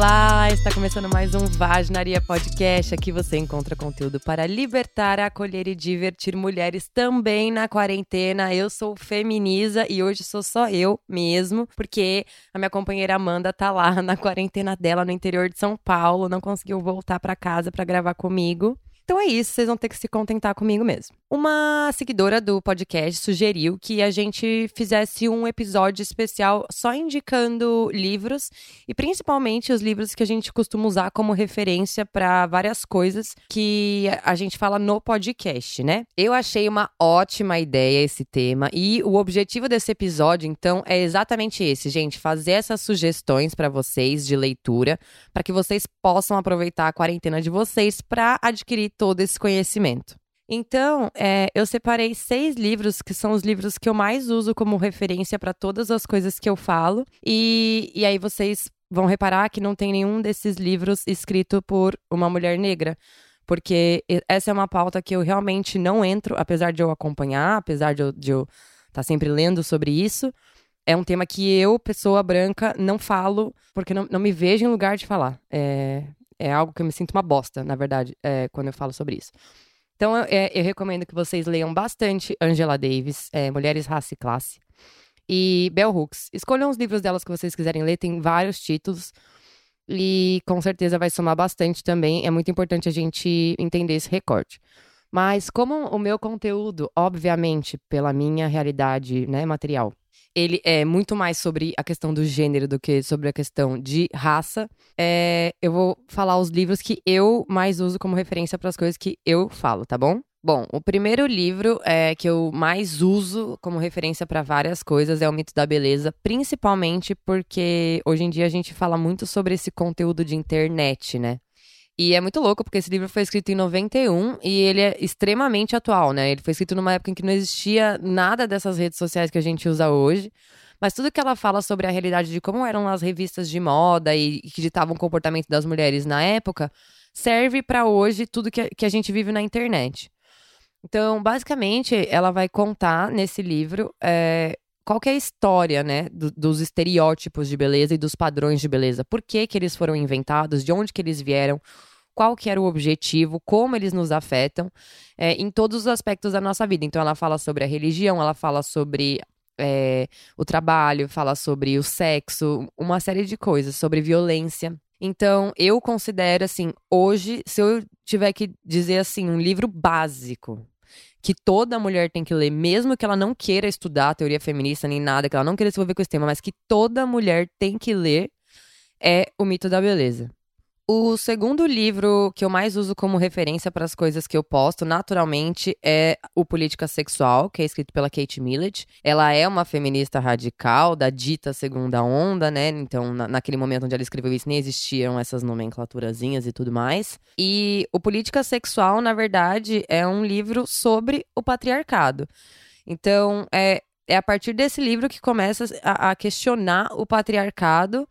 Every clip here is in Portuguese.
Olá, está começando mais um Vaginaria Podcast. Aqui você encontra conteúdo para libertar, acolher e divertir mulheres também na quarentena. Eu sou Feminiza e hoje sou só eu mesmo, porque a minha companheira Amanda tá lá na quarentena dela no interior de São Paulo, não conseguiu voltar para casa para gravar comigo. Então é isso, vocês vão ter que se contentar comigo mesmo. Uma seguidora do podcast sugeriu que a gente fizesse um episódio especial só indicando livros e principalmente os livros que a gente costuma usar como referência para várias coisas que a gente fala no podcast, né? Eu achei uma ótima ideia esse tema e o objetivo desse episódio, então, é exatamente esse, gente, fazer essas sugestões para vocês de leitura, para que vocês possam aproveitar a quarentena de vocês para adquirir todo esse conhecimento. Então, é, eu separei seis livros que são os livros que eu mais uso como referência para todas as coisas que eu falo. E, e aí vocês vão reparar que não tem nenhum desses livros escrito por uma mulher negra. Porque essa é uma pauta que eu realmente não entro, apesar de eu acompanhar, apesar de eu estar tá sempre lendo sobre isso. É um tema que eu, pessoa branca, não falo, porque não, não me vejo em lugar de falar. É, é algo que eu me sinto uma bosta, na verdade, é, quando eu falo sobre isso. Então, eu, é, eu recomendo que vocês leiam bastante Angela Davis, é, Mulheres, Raça e Classe, e Bell Hooks. Escolham os livros delas que vocês quiserem ler, tem vários títulos. E com certeza vai somar bastante também. É muito importante a gente entender esse recorte. Mas como o meu conteúdo, obviamente, pela minha realidade né, material, ele é muito mais sobre a questão do gênero do que sobre a questão de raça. É, eu vou falar os livros que eu mais uso como referência para as coisas que eu falo, tá bom? Bom, o primeiro livro é, que eu mais uso como referência para várias coisas é O Mito da Beleza, principalmente porque hoje em dia a gente fala muito sobre esse conteúdo de internet, né? E é muito louco, porque esse livro foi escrito em 91 e ele é extremamente atual, né? Ele foi escrito numa época em que não existia nada dessas redes sociais que a gente usa hoje. Mas tudo que ela fala sobre a realidade de como eram as revistas de moda e, que ditavam o comportamento das mulheres na época, serve para hoje tudo que, que a gente vive na internet. Então, basicamente, ela vai contar nesse livro é, qual é a história, né, do, dos estereótipos de beleza e dos padrões de beleza. Por que, que eles foram inventados, de onde que eles vieram, qual que era o objetivo, como eles nos afetam é, em todos os aspectos da nossa vida. Então ela fala sobre a religião, ela fala sobre é, o trabalho, fala sobre o sexo, uma série de coisas, sobre violência. Então, eu considero, assim, hoje, se eu tiver que dizer, assim, um livro básico que toda mulher tem que ler, mesmo que ela não queira estudar teoria feminista nem nada, que ela não queira se envolver com esse tema, mas que toda mulher tem que ler, é O Mito da Beleza. O segundo livro que eu mais uso como referência para as coisas que eu posto, naturalmente, é O Política Sexual, que é escrito pela Kate Millett. Ela é uma feminista radical, da dita segunda onda, né? Então, na, naquele momento onde ela escreveu isso, nem existiam essas nomenclaturazinhas e tudo mais. E O Política Sexual, na verdade, é um livro sobre o patriarcado. Então, é, é a partir desse livro que começa a, a questionar o patriarcado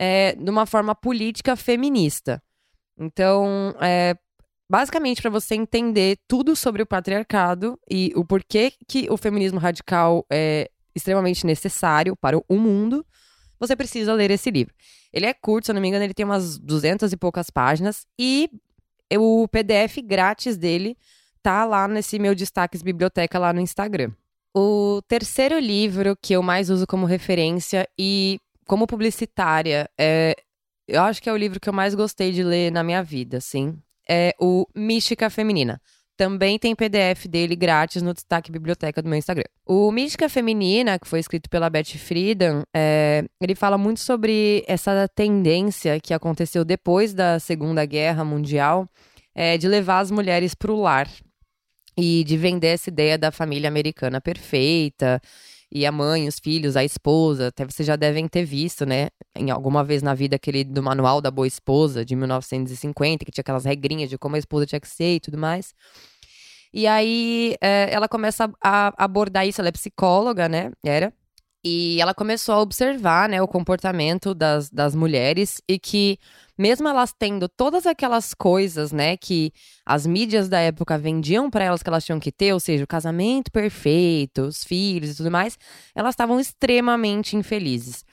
é, de uma forma política feminista. Então, é, basicamente, para você entender tudo sobre o patriarcado e o porquê que o feminismo radical é extremamente necessário para o mundo, você precisa ler esse livro. Ele é curto, se eu não me engano, ele tem umas duzentas e poucas páginas e o PDF grátis dele tá lá nesse meu destaques biblioteca lá no Instagram. O terceiro livro que eu mais uso como referência e como publicitária, é, eu acho que é o livro que eu mais gostei de ler na minha vida, assim. É o Mística Feminina. Também tem PDF dele grátis no destaque biblioteca do meu Instagram. O Mística Feminina, que foi escrito pela Beth Friedan, é, ele fala muito sobre essa tendência que aconteceu depois da Segunda Guerra Mundial é, de levar as mulheres para o lar e de vender essa ideia da família americana perfeita e a mãe, os filhos, a esposa, até vocês já devem ter visto, né, em alguma vez na vida aquele do Manual da Boa Esposa de 1950, que tinha aquelas regrinhas de como a esposa tinha que ser e tudo mais. E aí é, ela começa a abordar isso, ela é psicóloga, né? Era. E ela começou a observar né, o comportamento das, das mulheres e que, mesmo elas tendo todas aquelas coisas né, que as mídias da época vendiam para elas que elas tinham que ter, ou seja, o casamento perfeito, os filhos e tudo mais, elas estavam extremamente infelizes.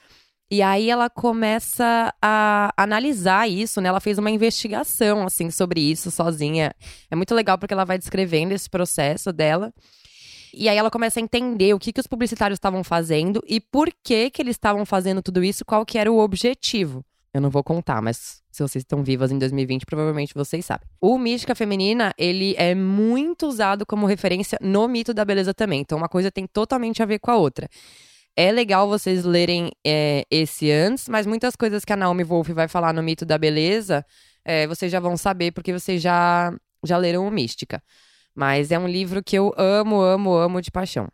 E aí ela começa a analisar isso, né? Ela fez uma investigação, assim, sobre isso sozinha. É muito legal porque ela vai descrevendo esse processo dela. E aí ela começa a entender o que, que os publicitários estavam fazendo e por que que eles estavam fazendo tudo isso, qual que era o objetivo. Eu não vou contar, mas se vocês estão vivas em 2020, provavelmente vocês sabem. O Mística Feminina, ele é muito usado como referência no mito da beleza também. Então, uma coisa tem totalmente a ver com a outra. É legal vocês lerem é, esse antes, mas muitas coisas que a Naomi Wolf vai falar no mito da beleza, é, vocês já vão saber, porque vocês já, já leram o Mística. Mas é um livro que eu amo, amo, amo de paixão.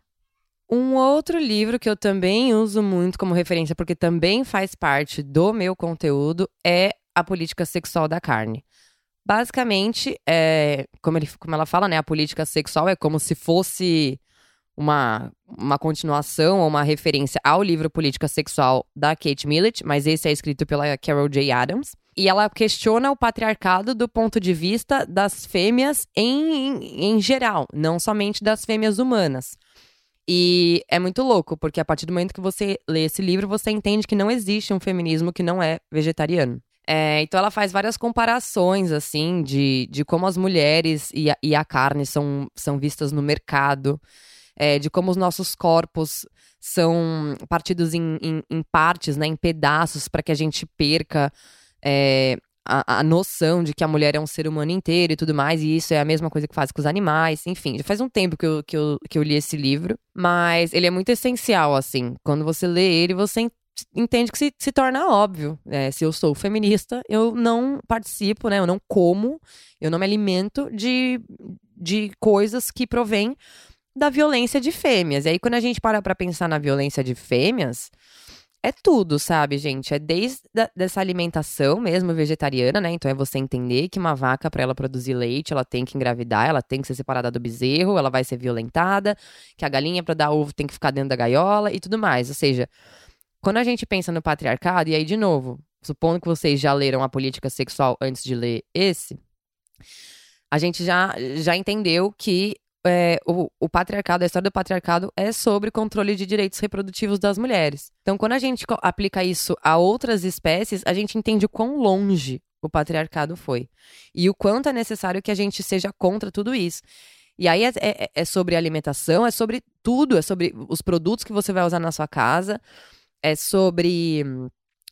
Um outro livro que eu também uso muito como referência, porque também faz parte do meu conteúdo, é A Política Sexual da Carne. Basicamente, é, como, ele, como ela fala, né, a política sexual é como se fosse uma, uma continuação ou uma referência ao livro Política Sexual da Kate Millett, mas esse é escrito pela Carol J. Adams. E ela questiona o patriarcado do ponto de vista das fêmeas em, em, geral, não somente das fêmeas humanas. E é muito louco, porque a partir do momento que você lê esse livro, você entende que não existe um feminismo que não é vegetariano. É, então ela faz várias comparações, assim, de, de como as mulheres e a, e a carne são, são vistas no mercado, é, de como os nossos corpos são partidos em, em, em partes, né, em pedaços, para que a gente perca é, a, a, noção de que a mulher é um ser humano inteiro e tudo mais, e isso é a mesma coisa que faz com os animais, enfim. Já faz um tempo que eu, que eu, que eu li esse livro, mas ele é muito essencial, assim. Quando você lê ele, você entende que se, se torna óbvio. É, se eu sou feminista, eu não participo, né? Eu não como, eu não me alimento de, de coisas que provêm da violência de fêmeas. E aí, quando a gente para pra pensar na violência de fêmeas é tudo, sabe, gente? É desde a, dessa alimentação mesmo vegetariana, né? Então é você entender que uma vaca, para ela produzir leite, ela tem que engravidar, ela tem que ser separada do bezerro, ela vai ser violentada, que a galinha, para dar ovo, tem que ficar dentro da gaiola e tudo mais. Ou seja, quando a gente pensa no patriarcado, e aí, de novo, supondo que vocês já leram a política sexual antes de ler esse, a gente já, já entendeu que é, o, o, patriarcado, a história do patriarcado é sobre controle de direitos reprodutivos das mulheres. Então, quando a gente aplica isso a outras espécies, a gente entende o quão longe o patriarcado foi. E o quanto é necessário que a gente seja contra tudo isso. E aí é, é, é sobre alimentação, é sobre tudo, é sobre os produtos que você vai usar na sua casa, é sobre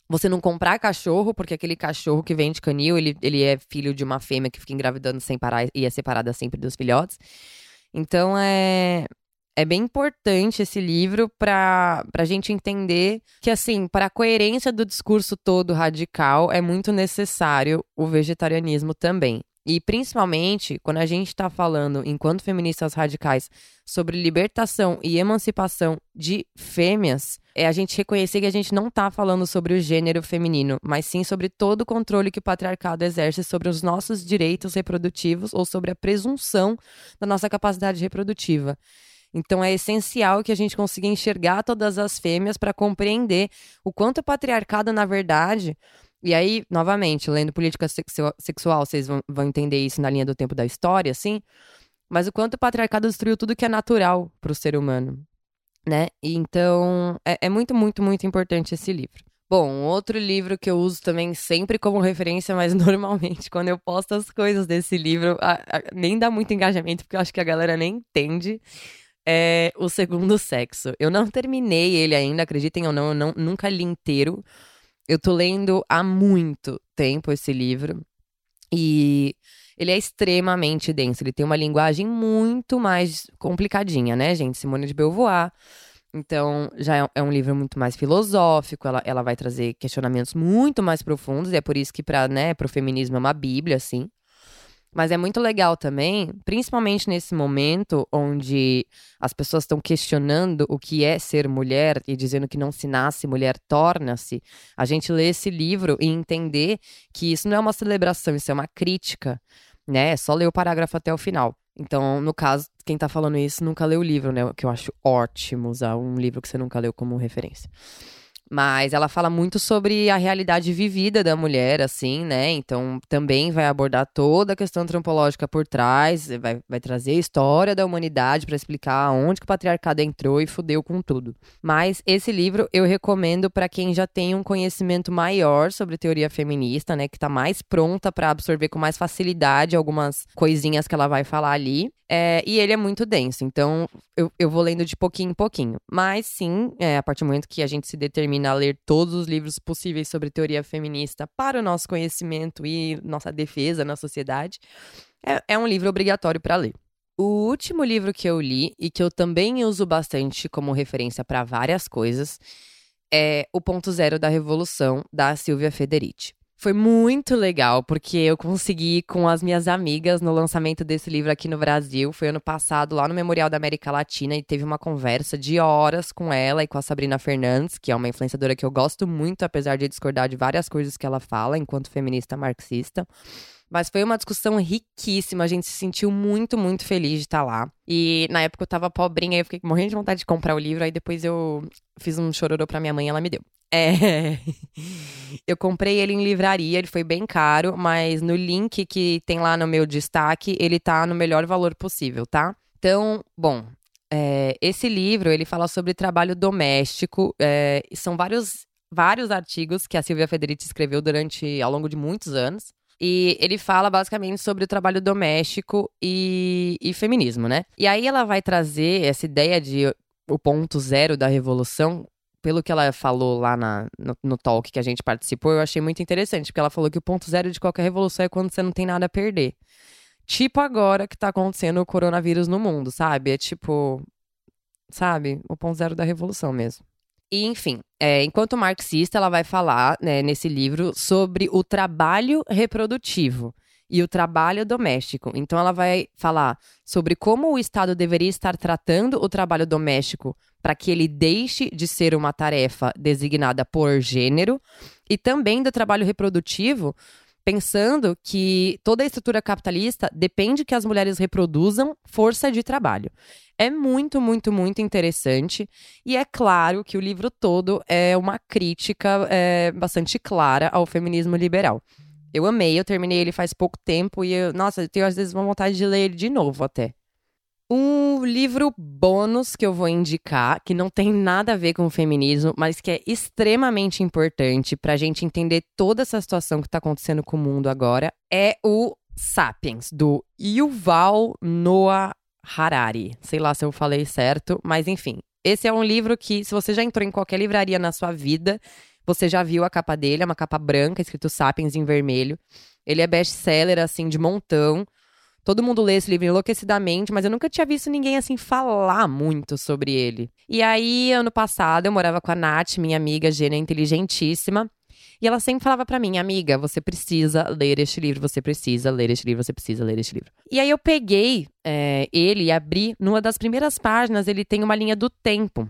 você não comprar cachorro, porque aquele cachorro que vende canil, ele, ele é filho de uma fêmea que fica engravidando sem parar e é separada sempre dos filhotes. Então é, é bem importante esse livro para a gente entender que, assim, para a coerência do discurso todo radical, é muito necessário o vegetarianismo também. E principalmente quando a gente está falando, enquanto feministas radicais, sobre libertação e emancipação de fêmeas, é a gente reconhecer que a gente não está falando sobre o gênero feminino, mas sim sobre todo o controle que o patriarcado exerce sobre os nossos direitos reprodutivos ou sobre a presunção da nossa capacidade reprodutiva. Então é essencial que a gente consiga enxergar todas as fêmeas para compreender o quanto o patriarcado, na verdade, e aí, novamente, lendo política sexual, vocês vão, vão entender isso na linha do tempo da história, assim. Mas o quanto o patriarcado destruiu tudo que é natural para o ser humano, né? Então, é, é muito, muito, muito importante esse livro. Bom, outro livro que eu uso também sempre como referência, mas normalmente quando eu posto as coisas desse livro, a, a, nem dá muito engajamento, porque eu acho que a galera nem entende, é O Segundo Sexo. Eu não terminei ele ainda, acreditem ou não, eu não, nunca li inteiro, eu tô lendo há muito tempo esse livro e ele é extremamente denso. Ele tem uma linguagem muito mais complicadinha, né, gente? Simone de Beauvoir. Então, já é, é um livro muito mais filosófico, ela, ela vai trazer questionamentos muito mais profundos, e é por isso que para né, o feminismo é uma bíblia, assim. Mas é muito legal também, principalmente nesse momento onde as pessoas estão questionando o que é ser mulher e dizendo que não se nasce mulher, torna-se. A gente lê esse livro e entender que isso não é uma celebração, isso é uma crítica, né? É só ler o parágrafo até o final. Então, no caso, quem tá falando isso nunca leu o livro, né? Que eu acho ótimo usar um livro que você nunca leu como referência. Mas ela fala muito sobre a realidade vivida da mulher, assim, né? Então também vai abordar toda a questão antropológica por trás, vai, vai trazer a história da humanidade para explicar onde que o patriarcado entrou e fudeu com tudo. Mas esse livro eu recomendo para quem já tem um conhecimento maior sobre teoria feminista, né? Que tá mais pronta para absorver com mais facilidade algumas coisinhas que ela vai falar ali. É, e ele é muito denso, então eu, eu vou lendo de pouquinho em pouquinho. Mas sim, é, a partir do momento que a gente se determina a ler todos os livros possíveis sobre teoria feminista para o nosso conhecimento e nossa defesa na sociedade, é, é um livro obrigatório para ler. O último livro que eu li e que eu também uso bastante como referência para várias coisas é O Ponto Zero da Revolução, da Silvia Federici. Foi muito legal, porque eu consegui com as minhas amigas no lançamento desse livro aqui no Brasil. Foi ano passado, lá no Memorial da América Latina, e teve uma conversa de horas com ela e com a Sabrina Fernandes, que é uma influenciadora que eu gosto muito, apesar de discordar de várias coisas que ela fala, enquanto feminista marxista. Mas foi uma discussão riquíssima, a gente se sentiu muito, muito feliz de estar lá. E na época eu tava pobrinha, eu fiquei morrendo de vontade de comprar o livro, aí depois eu fiz um chororô pra minha mãe e ela me deu. É. Eu comprei ele em livraria, ele foi bem caro, mas no link que tem lá no meu destaque, ele tá no melhor valor possível, tá? Então, bom, é, esse livro ele fala sobre trabalho doméstico. É, são vários, vários artigos que a Silvia Federici escreveu durante ao longo de muitos anos. E ele fala basicamente sobre o trabalho doméstico e, e feminismo, né? E aí ela vai trazer essa ideia de o ponto zero da revolução pelo que ela falou lá na, no, no, talk que a gente participou, eu achei muito interessante, porque ela falou que o ponto zero de qualquer revolução é quando você não tem nada a perder. Tipo agora que tá acontecendo o coronavírus no mundo, sabe? É tipo, sabe? O ponto zero da revolução mesmo. E, enfim, é, enquanto marxista, ela vai falar né, nesse livro sobre o trabalho reprodutivo e o trabalho doméstico. Então, ela vai falar sobre como o Estado deveria estar tratando o trabalho doméstico para que ele deixe de ser uma tarefa designada por gênero e também do trabalho reprodutivo, pensando que toda a estrutura capitalista depende que as mulheres reproduzam força de trabalho. É muito, muito, muito interessante. E é claro que o livro todo é uma crítica é, bastante clara ao feminismo liberal. Eu amei, eu terminei ele faz pouco tempo e eu, nossa, eu tenho às vezes uma vontade de ler ele de novo até. Um livro bônus que eu vou indicar, que não tem nada a ver com o feminismo, mas que é extremamente importante para a gente entender toda essa situação que está acontecendo com o mundo agora, é o Sapiens, do Yuval Noah Harari. Sei lá se eu falei certo, mas enfim. Esse é um livro que, se você já entrou em qualquer livraria na sua vida, você já viu a capa dele, é uma capa branca, escrito Sapiens em vermelho. Ele é best-seller, assim, de montão. Todo mundo lê esse livro enlouquecidamente, mas eu nunca tinha visto ninguém, assim, falar muito sobre ele. E aí, ano passado, eu morava com a Nath, minha amiga, gênia inteligentíssima. E ela sempre falava para mim, amiga, você precisa ler este livro, você precisa ler este livro, você precisa ler este livro. E aí eu peguei é, ele e abri. Numa das primeiras páginas, ele tem uma linha do tempo.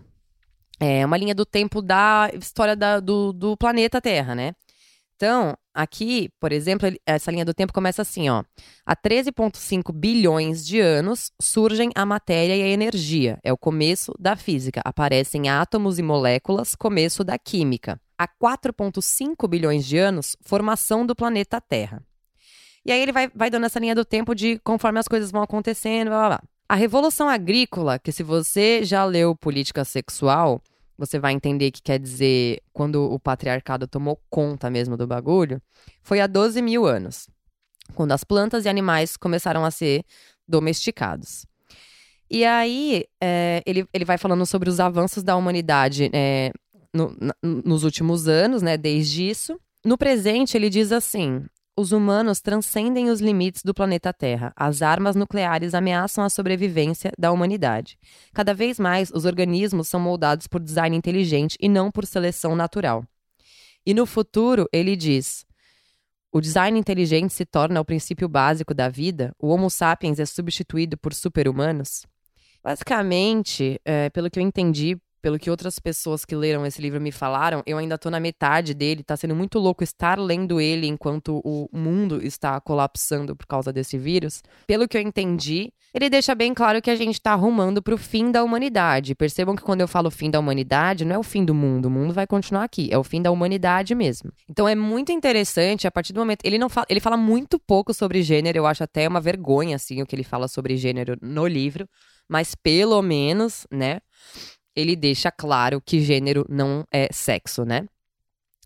É uma linha do tempo da história da, do, do planeta Terra, né? Então, aqui, por exemplo, essa linha do tempo começa assim, ó. Há 13,5 bilhões de anos surgem a matéria e a energia. É o começo da física. Aparecem átomos e moléculas, começo da química. Há 4,5 bilhões de anos, formação do planeta Terra. E aí ele vai, vai dando essa linha do tempo de conforme as coisas vão acontecendo, blá blá blá. A revolução agrícola, que se você já leu política sexual, você vai entender que quer dizer quando o patriarcado tomou conta mesmo do bagulho, foi há 12 mil anos, quando as plantas e animais começaram a ser domesticados. E aí, é, ele, ele vai falando sobre os avanços da humanidade é, no, na, nos últimos anos, né, desde isso. No presente, ele diz assim: os humanos transcendem os limites do planeta Terra. As armas nucleares ameaçam a sobrevivência da humanidade. Cada vez mais, os organismos são moldados por design inteligente e não por seleção natural. E no futuro, ele diz: o design inteligente se torna o princípio básico da vida? O Homo sapiens é substituído por super-humanos? Basicamente, é, pelo que eu entendi pelo que outras pessoas que leram esse livro me falaram, eu ainda tô na metade dele, tá sendo muito louco estar lendo ele enquanto o mundo está colapsando por causa desse vírus. Pelo que eu entendi, ele deixa bem claro que a gente tá arrumando pro fim da humanidade. Percebam que quando eu falo fim da humanidade, não é o fim do mundo, o mundo vai continuar aqui, é o fim da humanidade mesmo. Então é muito interessante a partir do momento, ele não fala, ele fala muito pouco sobre gênero, eu acho até uma vergonha assim o que ele fala sobre gênero no livro, mas pelo menos, né? Ele deixa claro que gênero não é sexo, né?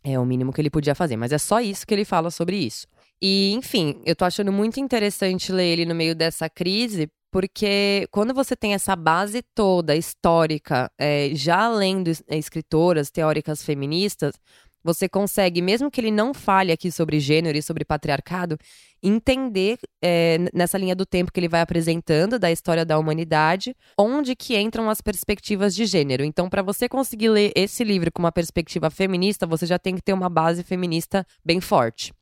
É o mínimo que ele podia fazer, mas é só isso que ele fala sobre isso. E, enfim, eu tô achando muito interessante ler ele no meio dessa crise, porque quando você tem essa base toda histórica, é, já lendo escritoras teóricas feministas, você consegue, mesmo que ele não fale aqui sobre gênero e sobre patriarcado, entender é, nessa linha do tempo que ele vai apresentando da história da humanidade, onde que entram as perspectivas de gênero. Então, para você conseguir ler esse livro com uma perspectiva feminista, você já tem que ter uma base feminista bem forte.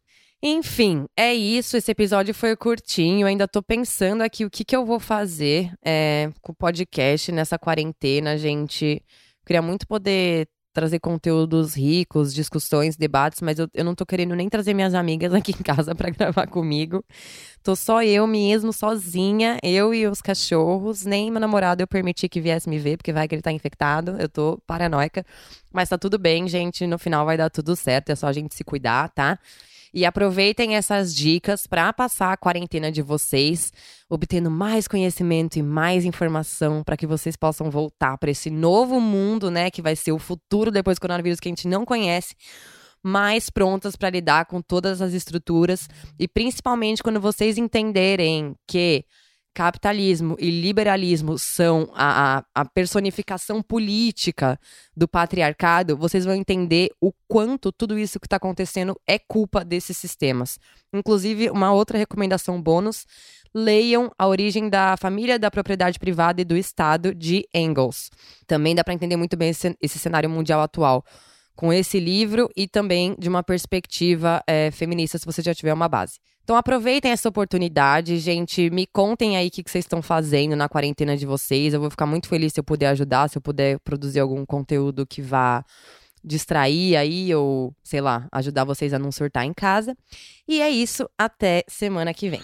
Enfim, é isso. Esse episódio foi curtinho. Ainda tô pensando aqui o que, que eu vou fazer é, com o podcast nessa quarentena, gente. Queria muito poder trazer conteúdos ricos, discussões, debates, mas eu, eu não tô querendo nem trazer minhas amigas aqui em casa para gravar comigo. Tô só eu mesmo, sozinha, eu e os cachorros. Nem meu namorado eu permiti que viesse me ver, porque vai que ele tá infectado. Eu tô paranoica. Mas tá tudo bem, gente. No final vai dar tudo certo. É só a gente se cuidar, tá? E aproveitem essas dicas para passar a quarentena de vocês, obtendo mais conhecimento e mais informação para que vocês possam voltar para esse novo mundo, né, que vai ser o futuro depois do coronavírus que a gente não conhece mais prontas para lidar com todas as estruturas e principalmente quando vocês entenderem que capitalismo e liberalismo são a, a, a, personificação política do patriarcado, vocês vão entender o quanto tudo isso que está acontecendo é culpa desses sistemas. Inclusive, uma outra recomendação bônus: leiam A Origem da Família, da Propriedade Privada e do Estado, de Engels. Também dá para entender muito bem esse, esse cenário mundial atual com esse livro e também de uma perspectiva é, feminista, se você já tiver uma base. Então aproveitem essa oportunidade, gente. Me contem aí o que, que vocês estão fazendo na quarentena de vocês. Eu vou ficar muito feliz se eu puder ajudar, se eu puder produzir algum conteúdo que vá distrair aí ou, sei lá, ajudar vocês a não surtar em casa. E é isso, até semana que vem.